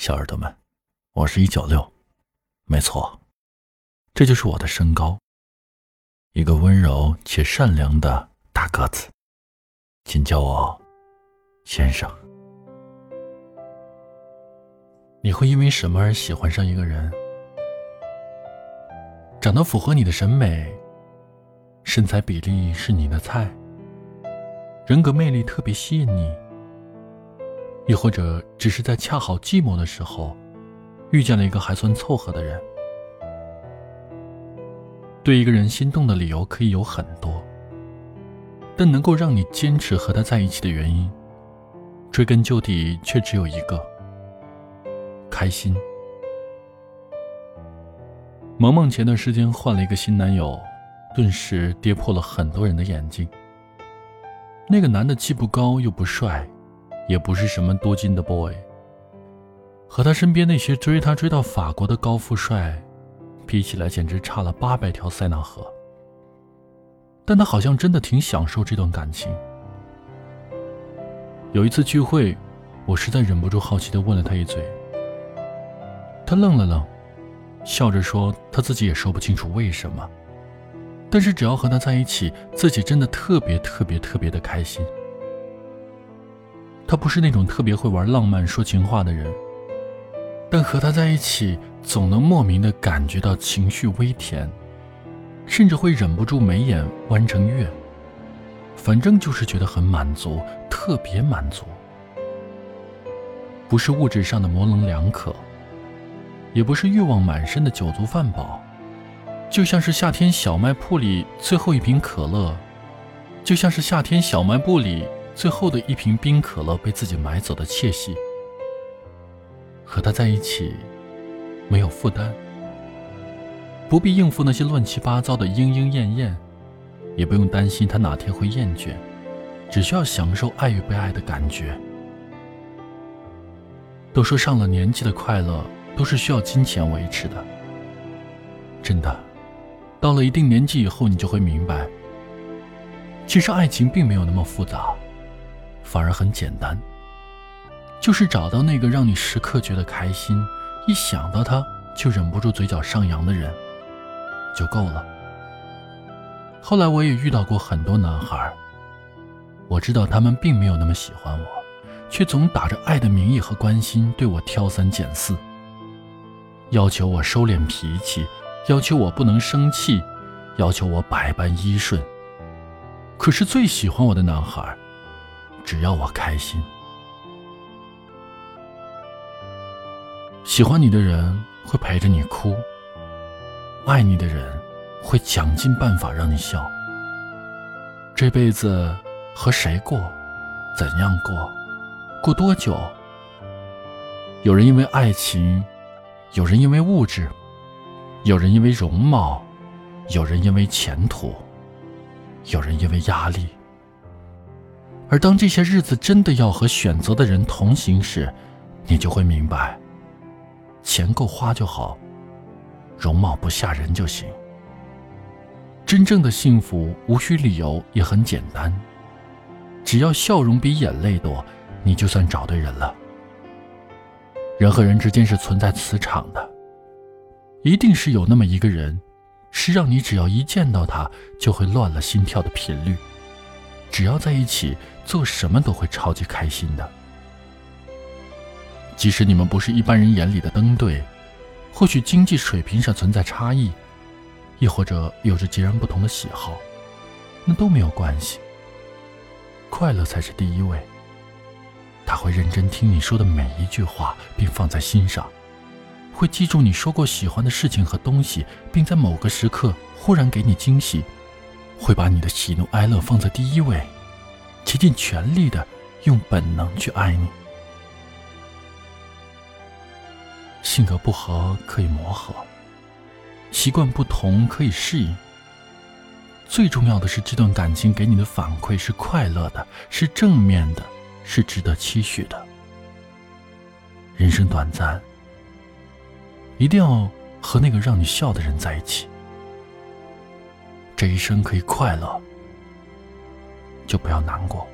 小耳朵们，我是一九六，没错，这就是我的身高，一个温柔且善良的大个子，请叫我先生。你会因为什么而喜欢上一个人？长得符合你的审美，身材比例是你的菜，人格魅力特别吸引你。亦或者只是在恰好寂寞的时候，遇见了一个还算凑合的人。对一个人心动的理由可以有很多，但能够让你坚持和他在一起的原因，追根究底却只有一个：开心。萌萌前段时间换了一个新男友，顿时跌破了很多人的眼镜。那个男的既不高又不帅。也不是什么多金的 boy，和他身边那些追他追到法国的高富帅比起来，简直差了八百条塞纳河。但他好像真的挺享受这段感情。有一次聚会，我实在忍不住好奇的问了他一嘴，他愣了愣，笑着说他自己也说不清楚为什么，但是只要和他在一起，自己真的特别特别特别的开心。他不是那种特别会玩浪漫、说情话的人，但和他在一起，总能莫名的感觉到情绪微甜，甚至会忍不住眉眼弯成月。反正就是觉得很满足，特别满足。不是物质上的模棱两可，也不是欲望满身的酒足饭饱，就像是夏天小卖铺里最后一瓶可乐，就像是夏天小卖部里。最后的一瓶冰可乐被自己买走的窃喜，和他在一起，没有负担，不必应付那些乱七八糟的莺莺燕燕，也不用担心他哪天会厌倦，只需要享受爱与被爱的感觉。都说上了年纪的快乐都是需要金钱维持的，真的，到了一定年纪以后，你就会明白，其实爱情并没有那么复杂。反而很简单，就是找到那个让你时刻觉得开心，一想到他就忍不住嘴角上扬的人，就够了。后来我也遇到过很多男孩，我知道他们并没有那么喜欢我，却总打着爱的名义和关心对我挑三拣四，要求我收敛脾气，要求我不能生气，要求我百般依顺。可是最喜欢我的男孩。只要我开心，喜欢你的人会陪着你哭，爱你的人会想尽办法让你笑。这辈子和谁过，怎样过，过多久？有人因为爱情，有人因为物质，有人因为容貌，有人因为前途，有人因为压力。而当这些日子真的要和选择的人同行时，你就会明白，钱够花就好，容貌不吓人就行。真正的幸福无需理由，也很简单，只要笑容比眼泪多，你就算找对人了。人和人之间是存在磁场的，一定是有那么一个人，是让你只要一见到他就会乱了心跳的频率。只要在一起，做什么都会超级开心的。即使你们不是一般人眼里的登对，或许经济水平上存在差异，亦或者有着截然不同的喜好，那都没有关系。快乐才是第一位。他会认真听你说的每一句话，并放在心上；会记住你说过喜欢的事情和东西，并在某个时刻忽然给你惊喜。会把你的喜怒哀乐放在第一位，竭尽全力的用本能去爱你。性格不合可以磨合，习惯不同可以适应。最重要的是，这段感情给你的反馈是快乐的，是正面的，是值得期许的。人生短暂，一定要和那个让你笑的人在一起。这一生可以快乐，就不要难过。